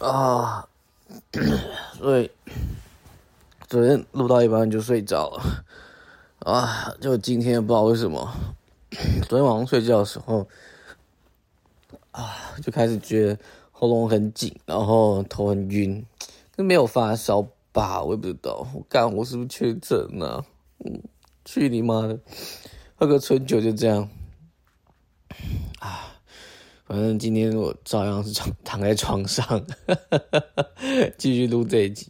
啊，所以昨天录到一半就睡着了啊，就今天不知道为什么，昨天晚上睡觉的时候啊，就开始觉得喉咙很紧，然后头很晕，没有发烧吧？我也不知道，我干我是不是确诊了？嗯，去你妈的，喝个春酒就这样啊。反正今天我照样是躺躺在床上，继续录这一集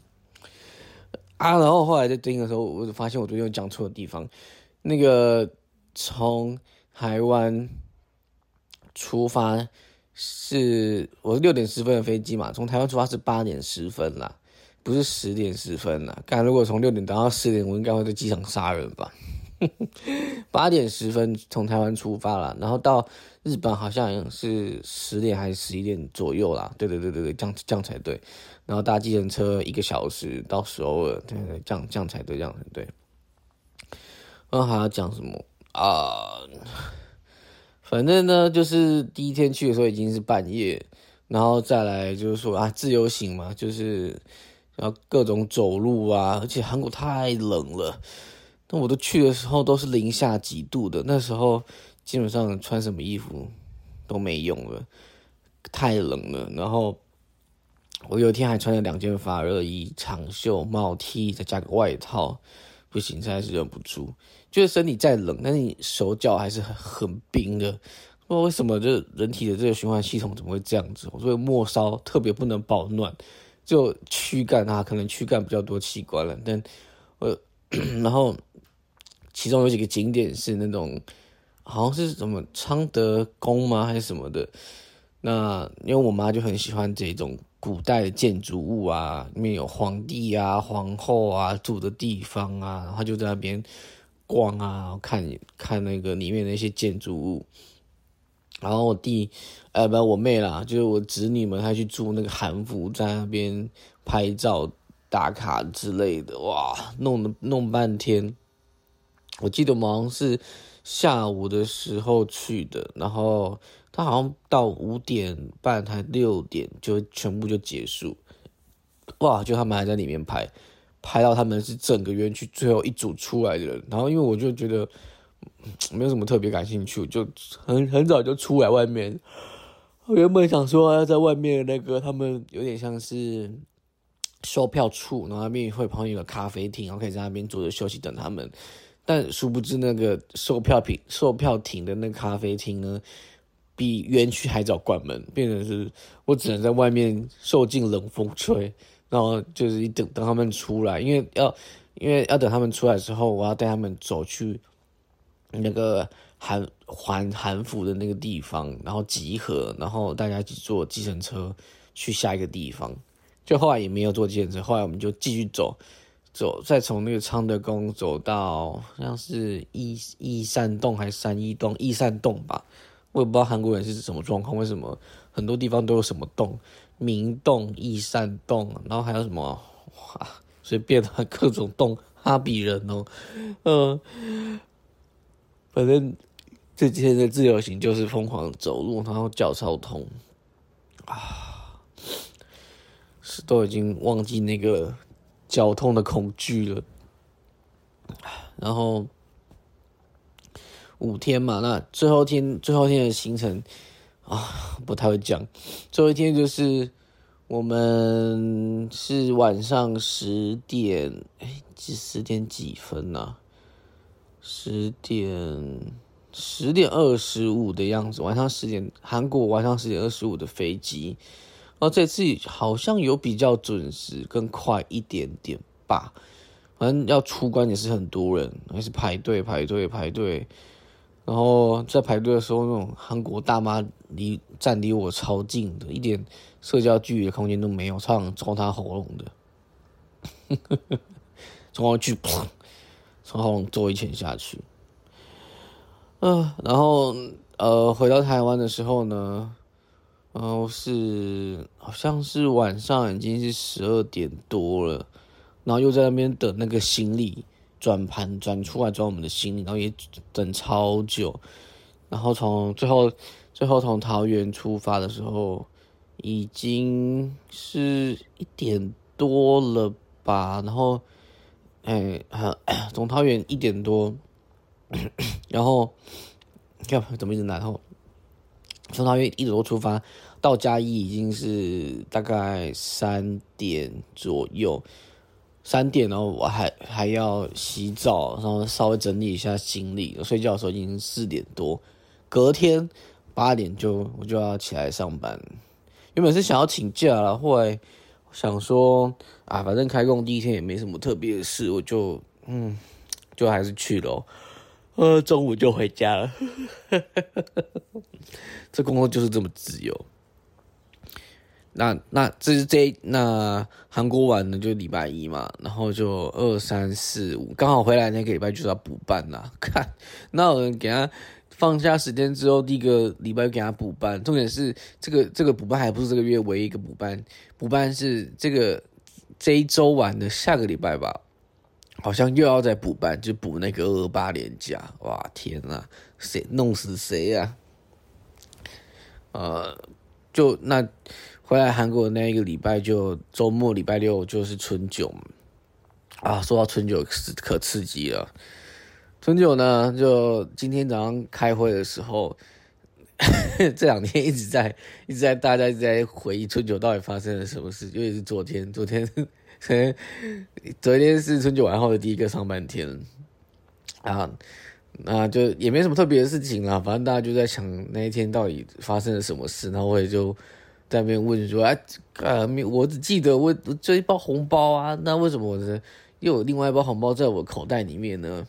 啊。然后后来在听的时候，我就发现我昨天有讲错的地方。那个从台湾出发是我是六点十分的飞机嘛，从台湾出发是八点十分啦，不是十点十分啦。干如果从六点等到十点，我应该会在机场杀人吧。八点十分从台湾出发了，然后到日本好像是十点还是十一点左右啦。对对对对对，这样这样才对。然后搭计程车一个小时到首尔，对对，这样这样才对，这样才对。然后还要讲什么啊？反正呢，就是第一天去的时候已经是半夜，然后再来就是说啊，自由行嘛，就是要各种走路啊，而且韩国太冷了。那我都去的时候都是零下几度的，那时候基本上穿什么衣服都没用了，太冷了。然后我有一天还穿了两件发热衣、长袖帽 T，再加个外套，不行，实在是忍不住。就是身体再冷，但是你手脚还是很很冰的。不知道为什么，就人体的这个循环系统怎么会这样子？所以末梢特别不能保暖，就躯干啊，可能躯干比较多器官了。但呃，然后。其中有几个景点是那种，好像是什么昌德宫吗，还是什么的？那因为我妈就很喜欢这种古代的建筑物啊，里面有皇帝啊、皇后啊住的地方啊，然后就在那边逛啊，看看那个里面的那些建筑物。然后我弟，呃，不，我妹啦，就是我侄女们，还去住那个韩服，在那边拍照打卡之类的，哇，弄了弄半天。我记得好像是下午的时候去的，然后他好像到五点半还六点就全部就结束，哇！就他们还在里面拍，拍到他们是整个园区最后一组出来的人，然后因为我就觉得没有什么特别感兴趣，就很很早就出来外面。我原本想说要在外面那个他们有点像是售票处，然后那边会旁边有个咖啡厅，然后可以在那边坐着休息等他们。但殊不知，那个售票亭、售票亭的那个咖啡厅呢，比园区还早关门，变成是我只能在外面受尽冷风吹，然后就是等等他们出来，因为要因为要等他们出来之后，我要带他们走去那个韩环韩服的那个地方，然后集合，然后大家一起坐计程车去下一个地方。就后来也没有坐计程车，后来我们就继续走。走，再从那个昌德宫走到好像是义义善洞还是三一洞？义善洞吧，我也不知道韩国人是什么状况，为什么很多地方都有什么洞？明洞、义善洞，然后还有什么？哇，随便的各种洞，哈比人哦，嗯，反正这几天的自由行就是疯狂走路，然后脚超痛啊，是都已经忘记那个。交通的恐惧了，然后五天嘛，那最后天最后天的行程啊，不太会讲。最后一天就是我们是晚上十点，哎，是十点几分呢？十点十点二十五的样子，晚上十点，韩国晚上十点二十五的飞机。然后这次好像有比较准时，更快一点点吧。反正要出关也是很多人，还是排队排队排队。然后在排队的时候，那种韩国大妈离站离我超近的，一点社交距离的空间都没有，超想抽他喉咙的。从后去，从喉咙揍一拳下去。嗯，然后呃，回到台湾的时候呢？然后是好像是晚上已经是十二点多了，然后又在那边等那个行李转盘转出来转我们的行李，然后也等超久。然后从最后最后从桃园出发的时候，已经是一点多了吧，然后，哎，从桃园一点多，然后，要怎么一直然后，从桃园一直都出发到嘉义已经是大概三点左右，三点然后我还还要洗澡，然后稍微整理一下行李，睡觉的时候已经四点多，隔天八点就我就要起来上班。原本是想要请假了，后来想说啊，反正开工第一天也没什么特别的事，我就嗯，就还是去了。呃，中午就回家了。这工作就是这么自由。那那这是这那韩国玩的就礼拜一嘛，然后就二三四五刚好回来那个礼拜就是要补班啦。看那有人给他。放假时间之后，第一个礼拜给他补班。重点是这个这个补班还不是这个月唯一一个补班，补班是这个这一周完的下个礼拜吧，好像又要再补班，就补那个二八年假。哇天呐，谁弄死谁呀？呃，就那回来韩国那一个礼拜，就周末礼拜六就是春酒啊。说到春酒是可刺激了。春酒呢？就今天早上开会的时候，这两天一直在一直在大家一直在回忆春酒到底发生了什么事。尤其是昨天，昨天，昨天是春节完后的第一个上半天啊，那就也没什么特别的事情啦。反正大家就在想那一天到底发生了什么事。然后我也就在那边问说：“哎，呃，我只记得我这一包红包啊，那为什么我的又有另外一包红包在我口袋里面呢？”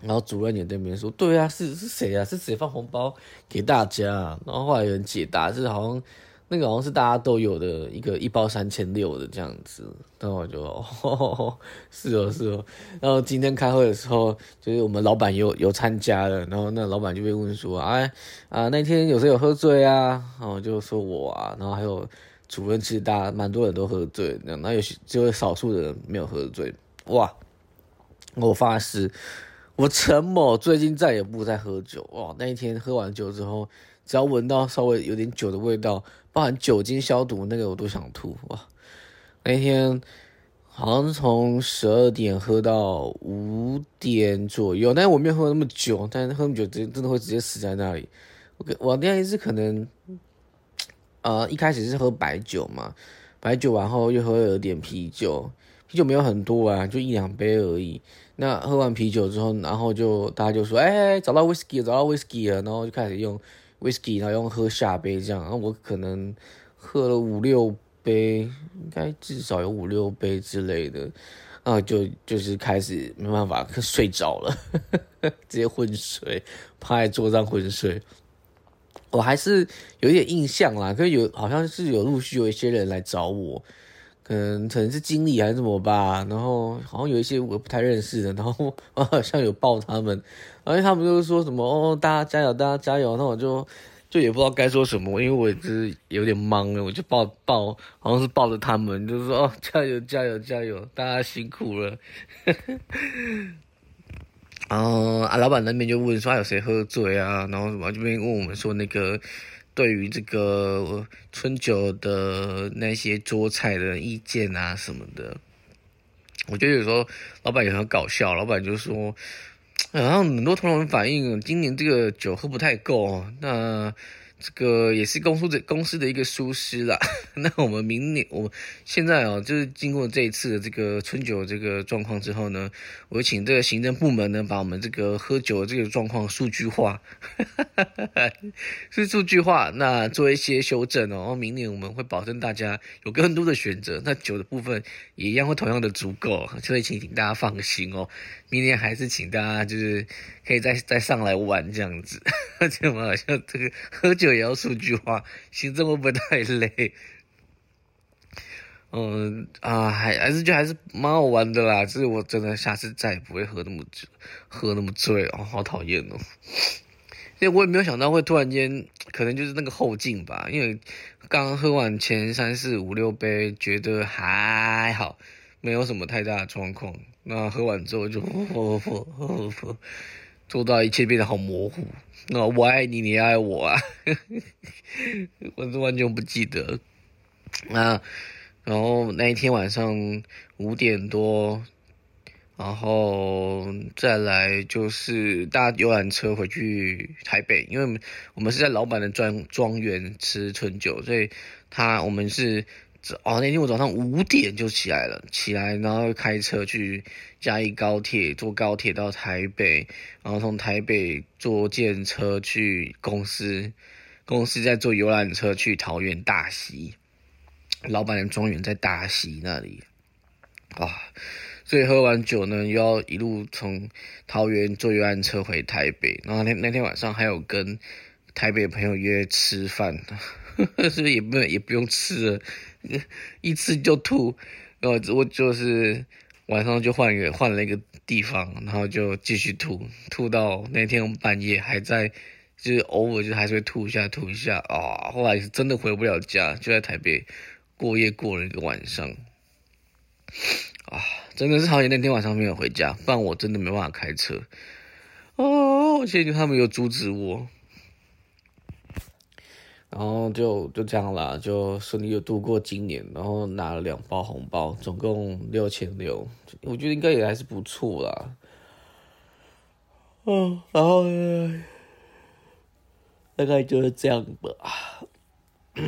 然后主任也对面说：“对啊，是是谁啊？是谁放红包给大家？”然后后来有人解答，是好像那个好像是大家都有的一个一包三千六的这样子。然后我就 哦，是哦是哦。然后今天开会的时候，就是我们老板有有参加了，然后那老板就被问说：“哎啊，那天有谁有喝醉啊？”然后就说我啊，然后还有主任，其实大家蛮多人都喝醉，然后有些只有少数的人没有喝醉。哇，我发誓。我陈某最近再也不再喝酒哇！那一天喝完酒之后，只要闻到稍微有点酒的味道，包含酒精消毒那个，我都想吐哇！那天好像从十二点喝到五点左右，但是我没有喝那么久，但是喝酒真真的会直接死在那里。我我那一次可能，呃，一开始是喝白酒嘛，白酒完后又喝了点啤酒。啤酒没有很多啊，就一两杯而已。那喝完啤酒之后，然后就大家就说：“哎，找到 whisky，找到 whisky 了。”然后就开始用 whisky，然后用喝下杯这样。然后我可能喝了五六杯，应该至少有五六杯之类的。啊，就就是开始没办法睡着了，直接昏睡，趴在桌上昏睡。我还是有点印象啦，可是有好像是有陆续有一些人来找我。嗯，可能是经理还是什么吧，然后好像有一些我不太认识的，然后我 好像有抱他们，然后他们就是说什么哦，大家加油，大家加油，那我就就也不知道该说什么，因为我就是有点懵了，我就抱抱，好像是抱着他们，就是说哦，加油，加油，加油，大家辛苦了。然后啊，老板那边就问说有谁喝醉啊，然后什么这边问我们说那个。对于这个春酒的那些桌菜的意见啊什么的，我觉得有时候老板也很搞笑。老板就说，然后很多同仁反映，今年这个酒喝不太够。那这个也是公司的公司的一个疏失啦。那我们明年，我现在啊，就是经过这一次的这个春酒这个状况之后呢，我请这个行政部门呢，把我们这个喝酒这个状况数据化，是数据化，那做一些修正哦。明年我们会保证大家有更多的选择，那酒的部分也一样会同样的足够，所以请请大家放心哦。明年还是请大家就是可以再再上来玩这样子，这么好像这个喝酒也要数据化，行政会不太累？嗯啊，还还是就还是蛮好玩的啦。就是我真的下次再也不会喝那么醉，喝那么醉哦，好讨厌哦。因为我也没有想到会突然间，可能就是那个后劲吧。因为刚喝完前三四五六杯，觉得还好。没有什么太大的状况，那喝完之后就，做到一切变得好模糊，那我爱你，你爱我啊，我是完全不记得。那然后那一天晚上五点多。然后再来就是搭游览车回去台北，因为我们我们是在老板的庄庄园吃春酒，所以他我们是哦那天我早上五点就起来了，起来然后开车去嘉义高铁，坐高铁到台北，然后从台北坐电车去公司，公司再坐游览车去桃园大溪，老板的庄园在大溪那里，啊。所以喝完酒呢，又要一路从桃园坐游览车回台北，然后那那天晚上还有跟台北朋友约吃饭，所以也不也不用吃了，一吃就吐，然后我就是晚上就换一个换了一个地方，然后就继续吐，吐到那天半夜还在，就是偶尔就还是会吐一下吐一下啊，后来是真的回不了家，就在台北过夜过了一个晚上，啊。真的是好险那天晚上没有回家，不然我真的没办法开车。哦，谢谢他们有阻止我，然后就就这样啦，就顺利的度过今年，然后拿了两包红包，总共六千六，我觉得应该也还是不错啦。嗯，然后大概就是这样吧。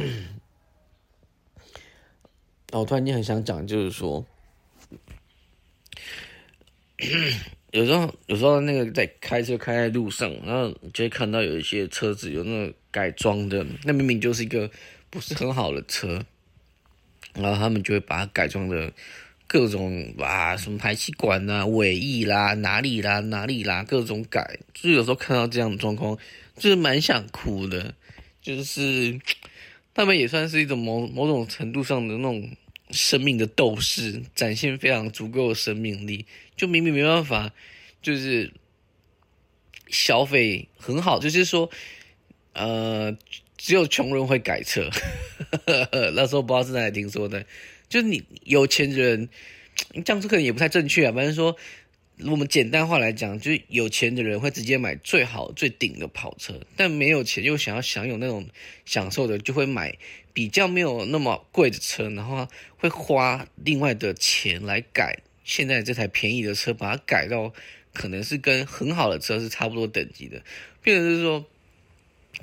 然后突然间很想讲，就是说。有时候，有时候那个在开车开在路上，然后就会看到有一些车子有那个改装的，那明明就是一个不是很好的车，然后他们就会把它改装的各种啊，什么排气管啊、尾翼啦、哪里啦、哪里啦，各种改。就是有时候看到这样的状况，就是蛮想哭的。就是他们也算是一种某某种程度上的那种。生命的斗士展现非常足够的生命力，就明明没办法，就是消费很好，就是说，呃，只有穷人会改车。那时候不知道是哪里听说的，就是你有钱人，这样说可能也不太正确啊。反正说，我们简单话来讲，就是有钱的人会直接买最好最顶的跑车，但没有钱又想要享有那种享受的，就会买。比较没有那么贵的车，然后会花另外的钱来改现在这台便宜的车，把它改到可能是跟很好的车是差不多等级的，变成是说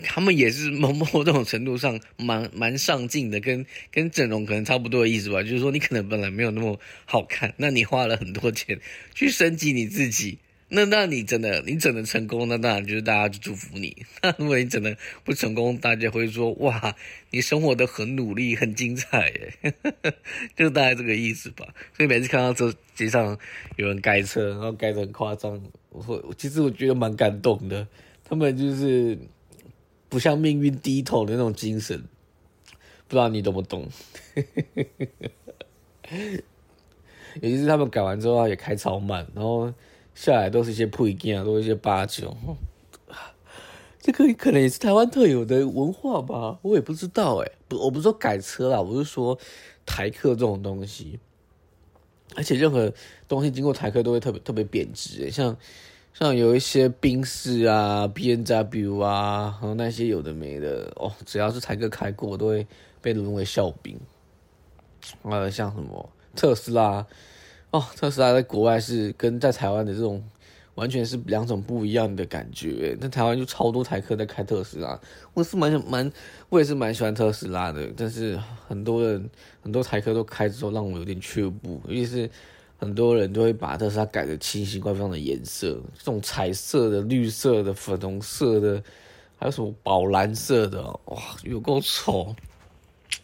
他们也是某某种程度上蛮蛮上进的，跟跟整容可能差不多的意思吧。就是说你可能本来没有那么好看，那你花了很多钱去升级你自己。那那你真的你整的成功，那当然就是大家就祝福你。那如果你整的不成功，大家会说哇，你生活的很努力，很精彩耶，就大概这个意思吧。所以每次看到这街上有人改车，然后改的很夸张，我会其实我觉得蛮感动的。他们就是不向命运低头的那种精神，不知道你懂不懂？尤其是他们改完之后也开超慢，然后。下来都是一些配件，都是一些八九，这个可能也是台湾特有的文化吧，我也不知道哎，不，我不是说改车啦，我是说台客这种东西，而且任何东西经过台客都会特别特别贬值，像像有一些宾士啊、B N W 啊，还有那些有的没的哦，只要是台客开过，都会被沦为笑柄，呃，像什么特斯拉。哦，特斯拉在国外是跟在台湾的这种完全是两种不一样的感觉。那台湾就超多台客在开特斯拉，我是蛮蛮，我也是蛮喜欢特斯拉的。但是很多人很多台客都开之后，让我有点却步。尤其是很多人都会把特斯拉改的清新怪状的颜色，这种彩色的、绿色的、粉红色的，还有什么宝蓝色的，哇，有够丑。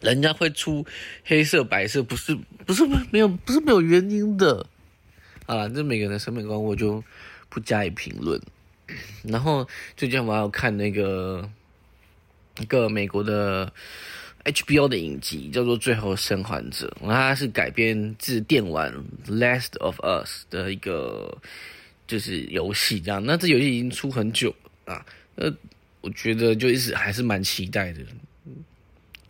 人家会出黑色、白色，不是不是没有不是没有原因的。好了，这每个人的审美观我就不加以评论。然后最近我还要看那个一个美国的 HBO 的影集，叫做《最后生还者》，它是改编自电玩《Last of Us》的一个就是游戏，这样。那这游戏已经出很久啊，呃，我觉得就一直还是蛮期待的。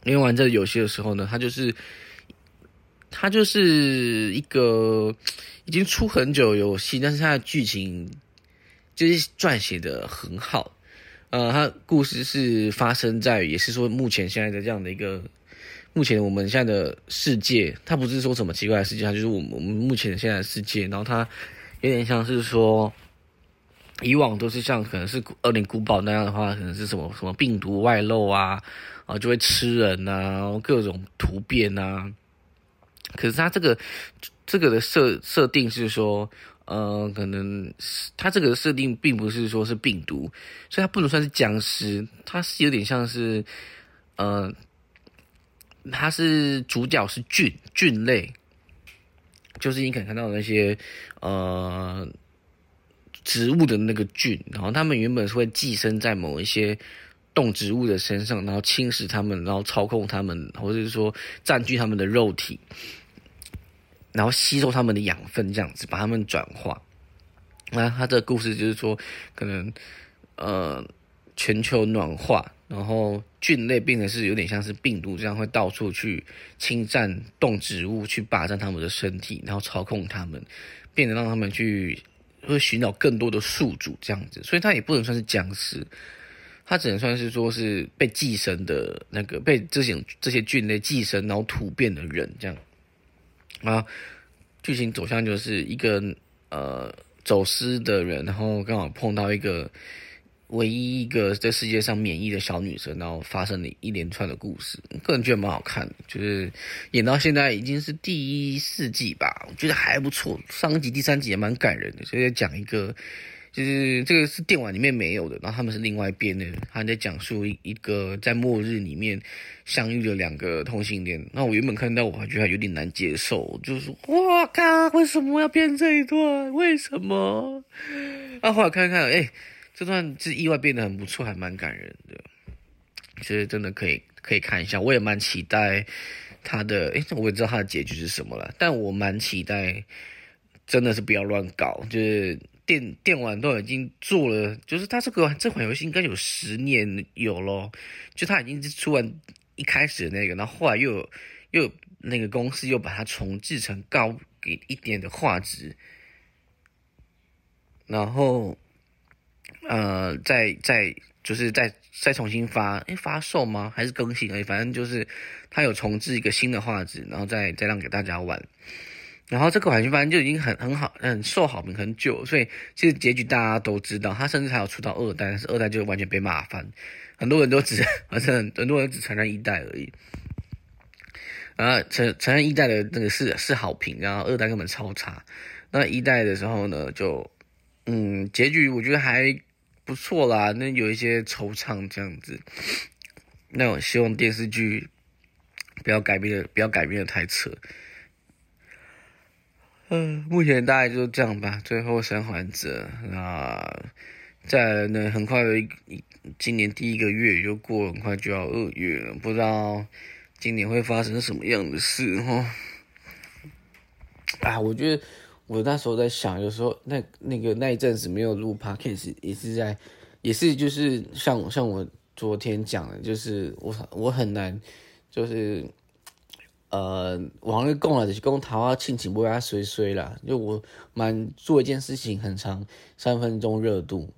因为玩这个游戏的时候呢，它就是，它就是一个已经出很久游戏，但是它的剧情就是撰写的很好，呃，它故事是发生在，也是说目前现在的这样的一个，目前我们现在的世界，它不是说什么奇怪的世界，它就是我们我们目前现在的世界，然后它有点像是说。以往都是像可能是二零古堡那样的话，可能是什么什么病毒外漏啊，啊就会吃人呐，各种突变呐。可是它这个这个的设设定是说，呃，可能是它这个设定并不是说是病毒，所以它不能算是僵尸，它是有点像是，呃，它是主角是菌菌类，就是你可能看到那些呃。植物的那个菌，然后它们原本是会寄生在某一些动植物的身上，然后侵蚀它们，然后操控它们，或者是说占据它们的肉体，然后吸收它们的养分，这样子把它们转化。那它这个故事就是说，可能呃全球暖化，然后菌类变成是有点像是病毒这样，会到处去侵占动植物，去霸占它们的身体，然后操控它们，变得让他们去。会寻找更多的宿主这样子，所以它也不能算是僵尸，他只能算是说是被寄生的那个被这些这些菌类寄生然后突变的人这样。啊，剧情走向就是一个呃走失的人，然后刚好碰到一个。唯一一个在世界上免疫的小女生，然后发生了一连串的故事，个人觉得蛮好看的，就是演到现在已经是第四季吧，我觉得还不错。上一集、第三集也蛮感人的，所以讲一个，就是这个是电玩里面没有的，然后他们是另外一边的，他在讲述一一个在末日里面相遇的两个同性恋。那我原本看到我还觉得有点难接受，就是哇靠，为什么要编这一段？为什么？啊，后来看看，哎。这段是意外变得很不错，还蛮感人的，其实真的可以可以看一下。我也蛮期待他的，诶，我也知道他的结局是什么了，但我蛮期待，真的是不要乱搞。就是电电玩都已经做了，就是他这个这款游戏应该有十年有咯，就他已经是出完一开始的那个，然后后来又有又有那个公司又把它重置成高给一点的画质，然后。呃，再再就是再再重新发，哎，发售吗？还是更新而已？反正就是它有重置一个新的画质，然后再再让给大家玩。然后这个反正反正就已经很很好，很受好评很久，所以其实结局大家都知道。他甚至还有出到二代，但是二代就完全被骂翻，很多人都只，而且很多人只承认一代而已。然后承承认一代的那个是是好评，然后二代根本超差。那一代的时候呢，就嗯，结局我觉得还。不错啦，那有一些惆怅这样子。那我希望电视剧不要改变的，不要改变的太扯。嗯，目前大概就这样吧。最后生还者，那在那很快的今年第一个月就过，很快就要二月了，不知道今年会发生什么样的事哈。啊，我觉得。我那时候在想，有时候那那个那一阵子没有录 podcast，也是在，也是就是像像我昨天讲的，就是我我很难，就是呃，往那供了就是供桃花庆庆不要随随啦，就我蛮做一件事情很长，三分钟热度，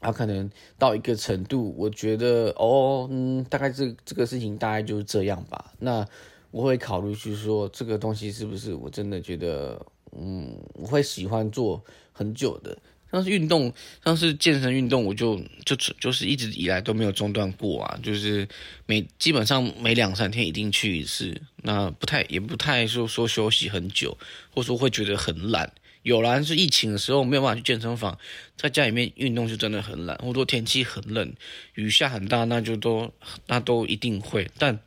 啊，可能到一个程度，我觉得哦，嗯，大概这这个事情大概就是这样吧，那我会考虑去说这个东西是不是我真的觉得。嗯，我会喜欢做很久的，像是运动，像是健身运动，我就就就是一直以来都没有中断过啊，就是每基本上每两三天一定去一次，那不太也不太说说休息很久，或者说会觉得很懒。有啦，是疫情的时候没有办法去健身房，在家里面运动就真的很懒，或者说天气很冷，雨下很大，那就都那都一定会，但。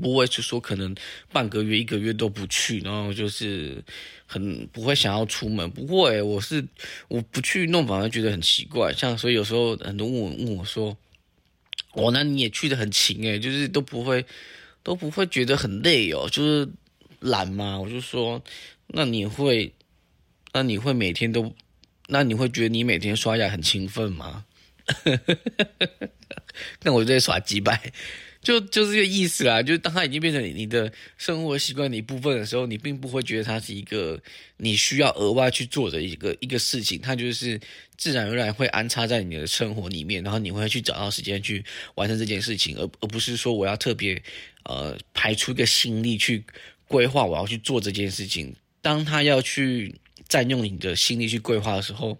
不会是说可能半个月、一个月都不去，然后就是很不会想要出门。不过诶，我是我不去弄，反而觉得很奇怪。像所以有时候很多问我问我说：“哦，那你也去的很勤诶，就是都不会都不会觉得很累哦，就是懒嘛？”我就说：“那你会那你会每天都那你会觉得你每天刷牙很勤奋吗？” 那我就在耍鸡掰。就就是这个意思啦。就是当它已经变成你的生活习惯的一部分的时候，你并不会觉得它是一个你需要额外去做的一个一个事情，它就是自然而然会安插在你的生活里面，然后你会去找到时间去完成这件事情，而而不是说我要特别呃排出一个心力去规划我要去做这件事情。当他要去占用你的心力去规划的时候。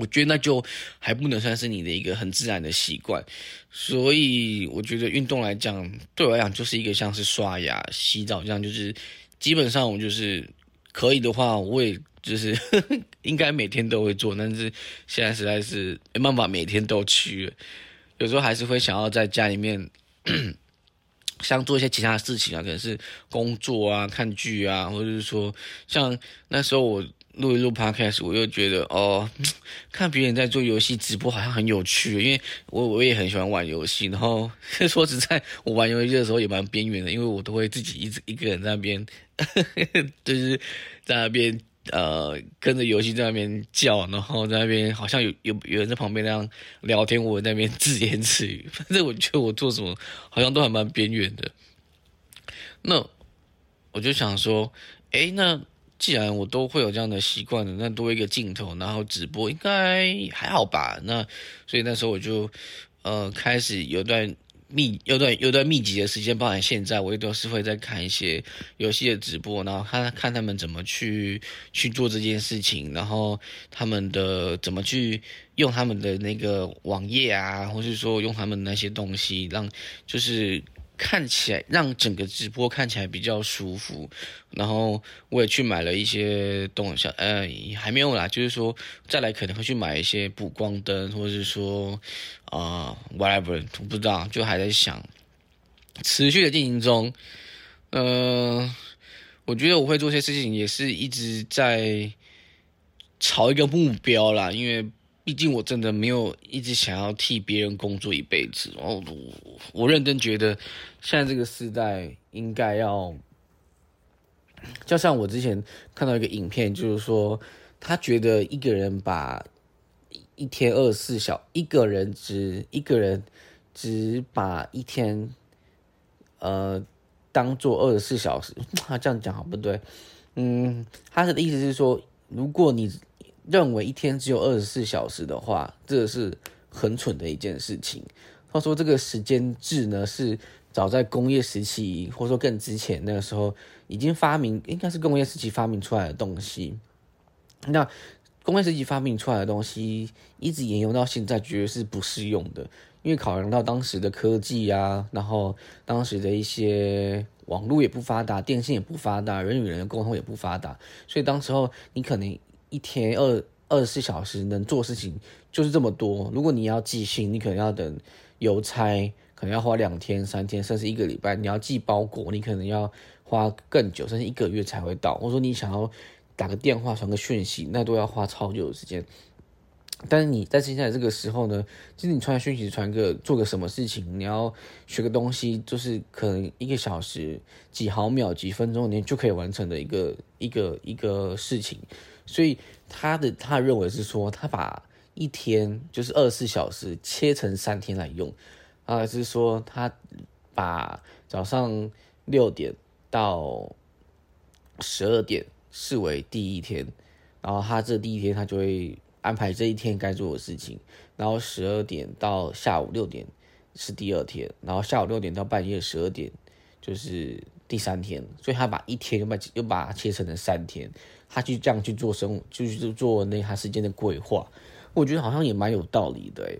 我觉得那就还不能算是你的一个很自然的习惯，所以我觉得运动来讲，对我来讲就是一个像是刷牙、洗澡这样，就是基本上我就是可以的话，我也就是 应该每天都会做，但是现在实在是没办法每天都去，有时候还是会想要在家里面 想做一些其他的事情啊，可能是工作啊、看剧啊，或者是说像那时候我。录一录 podcast，我又觉得哦，看别人在做游戏直播好像很有趣，因为我我也很喜欢玩游戏。然后 说实在，我玩游戏的时候也蛮边缘的，因为我都会自己一直一个人在那边，就是在那边呃跟着游戏在那边叫，然后在那边好像有有有人在旁边那样聊天，我在那边自言自语。反正我觉得我做什么好像都还蛮边缘的。那我就想说，哎，那。既然我都会有这样的习惯的，那多一个镜头，然后直播应该还好吧？那所以那时候我就呃开始有段密有段有段密集的时间，包含现在我也都是会在看一些游戏的直播，然后看看他们怎么去去做这件事情，然后他们的怎么去用他们的那个网页啊，或是说用他们那些东西，让就是。看起来让整个直播看起来比较舒服，然后我也去买了一些东西，呃，还没有啦，就是说再来可能会去买一些补光灯，或者是说啊，whatever，不知道，就还在想，持续的进行中。呃，我觉得我会做些事情，也是一直在朝一个目标啦，因为。毕竟我真的没有一直想要替别人工作一辈子，然后我我认真觉得，现在这个时代应该要，就像我之前看到一个影片，就是说他觉得一个人把一天二十四小一个人只一个人只把一天呃当做二十四小时，他这样讲好不对，嗯，他的意思是说，如果你。认为一天只有二十四小时的话，这是很蠢的一件事情。他说这个时间制呢，是早在工业时期，或者说更之前那个时候已经发明，应该是工业时期发明出来的东西。那工业时期发明出来的东西，一直沿用到现在，绝对是不适用的。因为考量到当时的科技啊，然后当时的一些网络也不发达，电信也不发达，人与人的沟通也不发达，所以当时候你可能。一天二二十四小时能做事情就是这么多。如果你要寄信，你可能要等邮差，可能要花两天、三天，甚至一个礼拜。你要寄包裹，你可能要花更久，甚至一个月才会到。或者说你想要打个电话、传个讯息，那都要花超久的时间。但是你在现在这个时候呢，其实你传讯息、传个做个什么事情，你要学个东西，就是可能一个小时、几毫秒、几分钟，你就可以完成的一个一个一个事情。所以他的他认为是说，他把一天就是二十四小时切成三天来用，啊，是说他把早上六点到十二点视为第一天，然后他这第一天他就会安排这一天该做的事情，然后十二点到下午六点是第二天，然后下午六点到半夜十二点就是第三天，所以他把一天又把又把它切成了三天。他去这样去做生，就是做那他时间的规划，我觉得好像也蛮有道理的。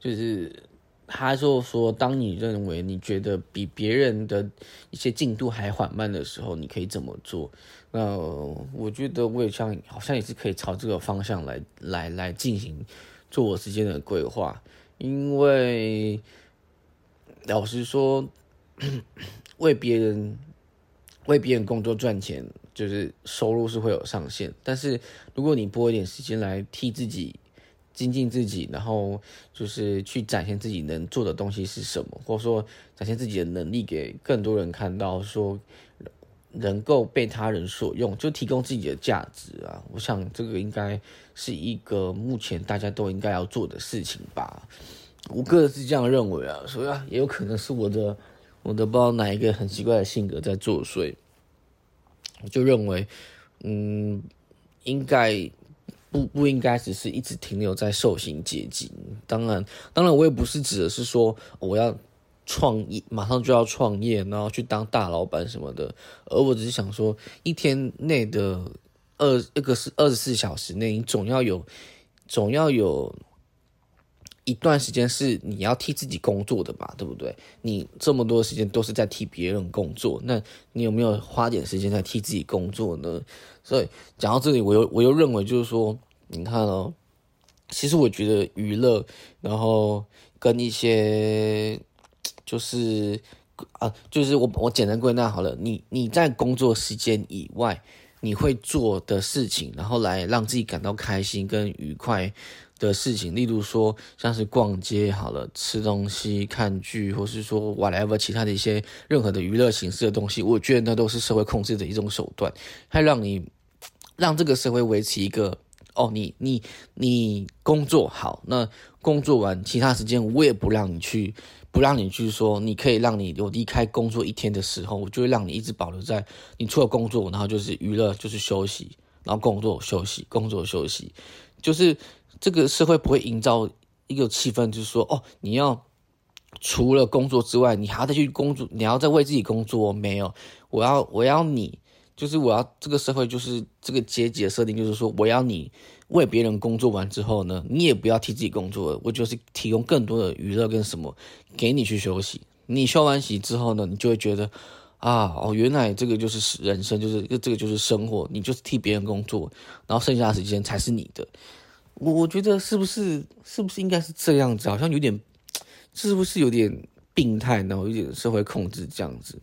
就是他就说，当你认为你觉得比别人的一些进度还缓慢的时候，你可以怎么做？那我觉得我也像好像也是可以朝这个方向来来来进行做我时间的规划，因为老实说，为别人为别人工作赚钱。就是收入是会有上限，但是如果你拨一点时间来替自己精进自己，然后就是去展现自己能做的东西是什么，或者说展现自己的能力给更多人看到，说能够被他人所用，就提供自己的价值啊！我想这个应该是一个目前大家都应该要做的事情吧。我个人是这样认为啊，所以啊，也有可能是我的我都不知道哪一个很奇怪的性格在作祟。我就认为，嗯，应该不不应该只是一直停留在受刑阶级。当然，当然，我也不是指的是说我要创业，马上就要创业，然后去当大老板什么的。而我只是想说，一天内的二一个是二十四小时内，你总要有，总要有。一段时间是你要替自己工作的吧，对不对？你这么多时间都是在替别人工作，那你有没有花点时间在替自己工作呢？所以讲到这里，我又我又认为就是说，你看哦，其实我觉得娱乐，然后跟一些就是啊，就是我我简单归纳好了，你你在工作时间以外，你会做的事情，然后来让自己感到开心跟愉快。的事情，例如说像是逛街好了，吃东西、看剧，或是说 whatever 其他的一些任何的娱乐形式的东西，我觉得那都是社会控制的一种手段，它让你让这个社会维持一个哦，你你你工作好，那工作完其他时间我也不让你去，不让你去说，你可以让你有离开工作一天的时候，我就会让你一直保留在你除了工作，然后就是娱乐，就是休息，然后工作休息，工作休息，就是。这个社会不会营造一个气氛，就是说，哦，你要除了工作之外，你还要再去工作，你要再为自己工作。没有，我要，我要你，就是我要这个社会，就是这个阶级的设定，就是说，我要你为别人工作完之后呢，你也不要替自己工作，我就是提供更多的娱乐跟什么给你去休息。你休完息之后呢，你就会觉得，啊，哦，原来这个就是人生，就是这个就是生活，你就是替别人工作，然后剩下的时间才是你的。我我觉得是不是是不是应该是这样子？好像有点，是不是有点病态然后有点社会控制这样子。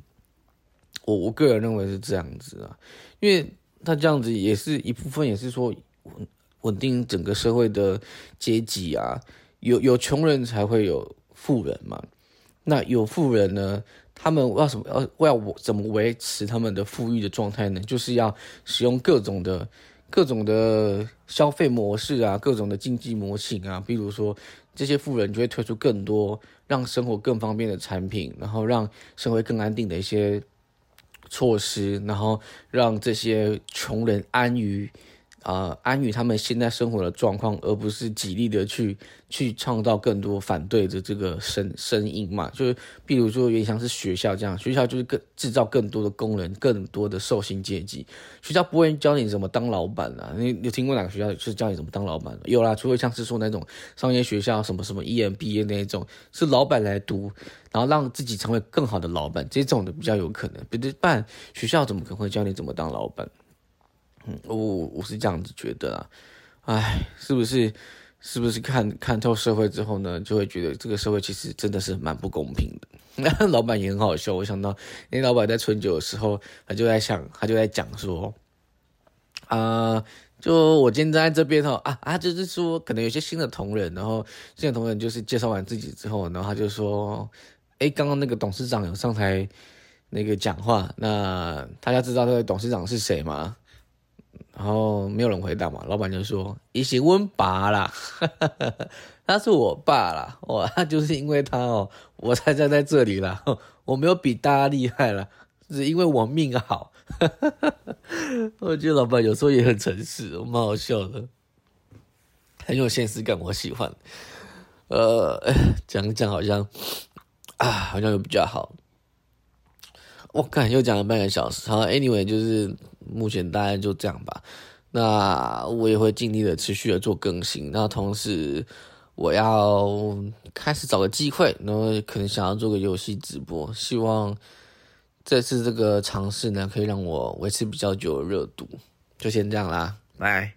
我我个人认为是这样子啊，因为他这样子也是一部分，也是说稳稳定整个社会的阶级啊。有有穷人才会有富人嘛？那有富人呢？他们要什么？要要怎么维持他们的富裕的状态呢？就是要使用各种的。各种的消费模式啊，各种的经济模型啊，比如说这些富人就会推出更多让生活更方便的产品，然后让社会更安定的一些措施，然后让这些穷人安于。啊，安于他们现在生活的状况，而不是极力的去去创造更多反对的这个声声音嘛？就是，比如说，有点像是学校这样，学校就是更制造更多的工人，更多的受薪阶级。学校不会教你怎么当老板啊？你有听过哪个学校是教你怎么当老板的？有啦，除了像是说那种商业学校，什么什么 EMBA 那一种，是老板来读，然后让自己成为更好的老板，这种的比较有可能。不然学校怎么可能会教你怎么当老板？嗯，我我是这样子觉得啊，哎，是不是是不是看看透社会之后呢，就会觉得这个社会其实真的是蛮不公平的。那 老板也很好笑，我想到那老板在春酒的时候，他就在想，他就在讲说，啊，就我今天在这边哈，啊啊，就是说可能有些新的同仁，然后新的同仁就是介绍完自己之后，然后他就说，哎，刚刚那个董事长有上台那个讲话，那大家知道那个董事长是谁吗？然后没有人回答嘛，老板就说：“一起问爸啦，他是我爸啦，哇，就是因为他哦，我才站在这里啦，我没有比大家厉害啦，是因为我命好。”我觉得老板有时候也很诚实，我蛮好笑的，很有现实感，我喜欢。呃，讲讲好像啊，好像又比较好。我看又讲了半个小时，好，Anyway，就是目前大概就这样吧。那我也会尽力的持续的做更新。那同时，我要开始找个机会，然后可能想要做个游戏直播。希望这次这个尝试呢，可以让我维持比较久的热度。就先这样啦，拜。